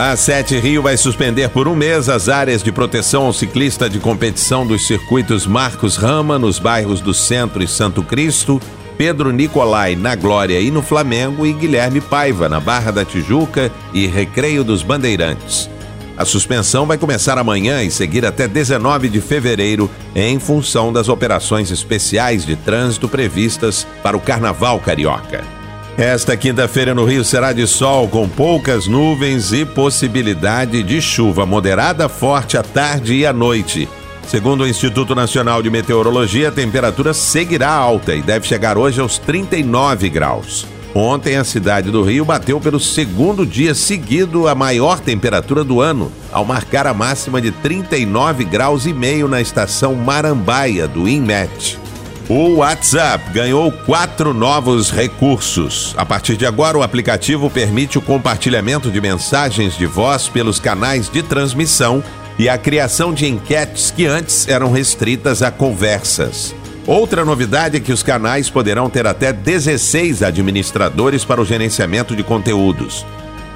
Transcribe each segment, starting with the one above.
A Sete Rio vai suspender por um mês as áreas de proteção ao ciclista de competição dos circuitos Marcos Rama, nos bairros do Centro e Santo Cristo, Pedro Nicolai na Glória e no Flamengo e Guilherme Paiva na Barra da Tijuca e Recreio dos Bandeirantes. A suspensão vai começar amanhã e seguir até 19 de fevereiro, em função das operações especiais de trânsito previstas para o Carnaval Carioca. Esta quinta-feira no Rio será de sol, com poucas nuvens e possibilidade de chuva moderada forte à tarde e à noite. Segundo o Instituto Nacional de Meteorologia, a temperatura seguirá alta e deve chegar hoje aos 39 graus. Ontem, a cidade do Rio bateu pelo segundo dia seguido a maior temperatura do ano, ao marcar a máxima de 39 graus e meio na estação Marambaia do INMET. O WhatsApp ganhou quatro novos recursos. A partir de agora, o aplicativo permite o compartilhamento de mensagens de voz pelos canais de transmissão e a criação de enquetes que antes eram restritas a conversas. Outra novidade é que os canais poderão ter até 16 administradores para o gerenciamento de conteúdos.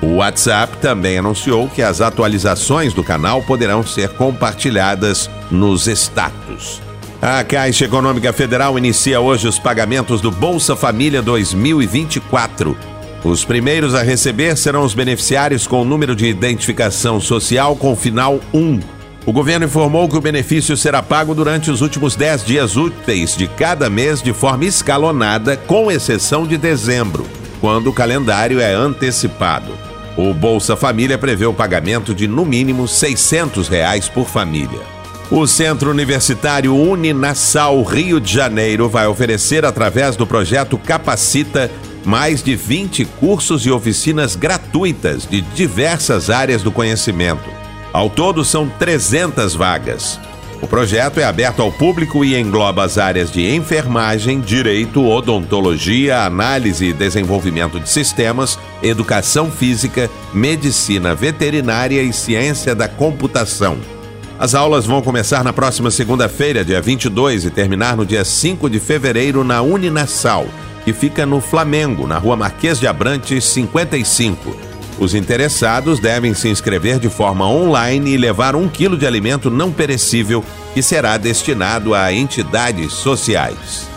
O WhatsApp também anunciou que as atualizações do canal poderão ser compartilhadas nos status. A Caixa Econômica Federal inicia hoje os pagamentos do Bolsa Família 2024. Os primeiros a receber serão os beneficiários com o número de identificação social com final 1. O governo informou que o benefício será pago durante os últimos 10 dias úteis de cada mês de forma escalonada, com exceção de dezembro, quando o calendário é antecipado. O Bolsa Família prevê o pagamento de no mínimo 600 reais por família. O Centro Universitário Uninassal Rio de Janeiro vai oferecer, através do projeto Capacita, mais de 20 cursos e oficinas gratuitas de diversas áreas do conhecimento. Ao todo, são 300 vagas. O projeto é aberto ao público e engloba as áreas de enfermagem, direito, odontologia, análise e desenvolvimento de sistemas, educação física, medicina veterinária e ciência da computação. As aulas vão começar na próxima segunda-feira, dia 22, e terminar no dia 5 de fevereiro na Uninassal, que fica no Flamengo, na rua Marquês de Abrantes, 55. Os interessados devem se inscrever de forma online e levar um quilo de alimento não perecível que será destinado a entidades sociais.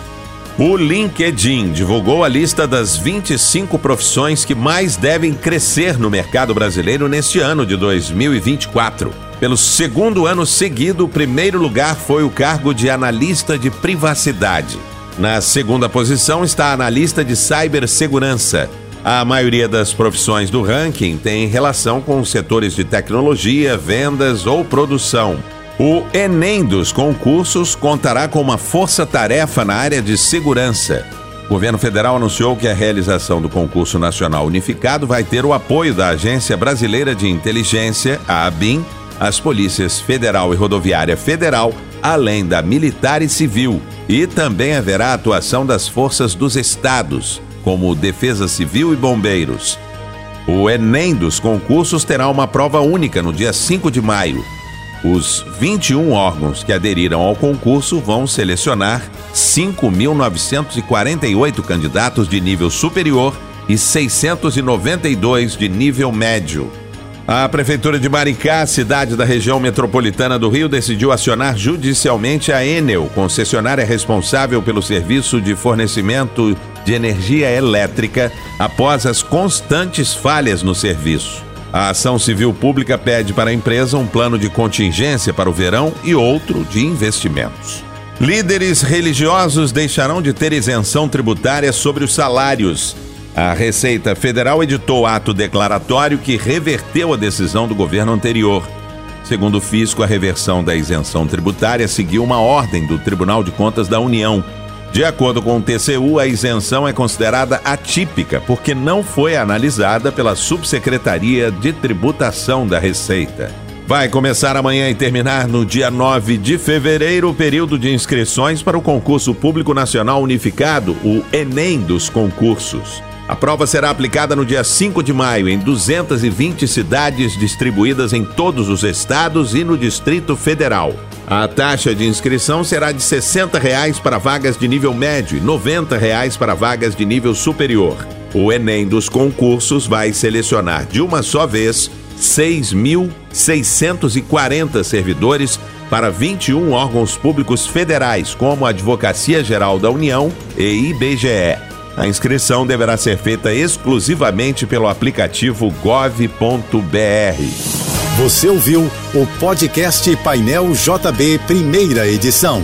O LinkedIn divulgou a lista das 25 profissões que mais devem crescer no mercado brasileiro neste ano de 2024. Pelo segundo ano seguido, o primeiro lugar foi o cargo de analista de privacidade. Na segunda posição está a analista de cibersegurança. A maioria das profissões do ranking tem relação com setores de tecnologia, vendas ou produção. O Enem dos concursos contará com uma força-tarefa na área de segurança. O governo federal anunciou que a realização do concurso nacional unificado vai ter o apoio da Agência Brasileira de Inteligência, a ABIN, as polícias federal e rodoviária federal, além da militar e civil, e também haverá atuação das forças dos estados, como Defesa Civil e Bombeiros. O Enem dos concursos terá uma prova única no dia 5 de maio. Os 21 órgãos que aderiram ao concurso vão selecionar 5.948 candidatos de nível superior e 692 de nível médio. A Prefeitura de Maricá, cidade da região metropolitana do Rio, decidiu acionar judicialmente a Enel, concessionária responsável pelo serviço de fornecimento de energia elétrica, após as constantes falhas no serviço. A ação civil pública pede para a empresa um plano de contingência para o verão e outro de investimentos. Líderes religiosos deixarão de ter isenção tributária sobre os salários. A Receita Federal editou ato declaratório que reverteu a decisão do governo anterior. Segundo o fisco, a reversão da isenção tributária seguiu uma ordem do Tribunal de Contas da União. De acordo com o TCU, a isenção é considerada atípica porque não foi analisada pela Subsecretaria de Tributação da Receita. Vai começar amanhã e terminar no dia 9 de fevereiro o período de inscrições para o Concurso Público Nacional Unificado, o Enem dos concursos. A prova será aplicada no dia 5 de maio em 220 cidades distribuídas em todos os estados e no Distrito Federal. A taxa de inscrição será de 60 reais para vagas de nível médio e 90 reais para vagas de nível superior. O Enem dos concursos vai selecionar de uma só vez 6.640 servidores para 21 órgãos públicos federais, como a Advocacia Geral da União e IBGE. A inscrição deverá ser feita exclusivamente pelo aplicativo gov.br. Você ouviu o podcast Painel JB, primeira edição.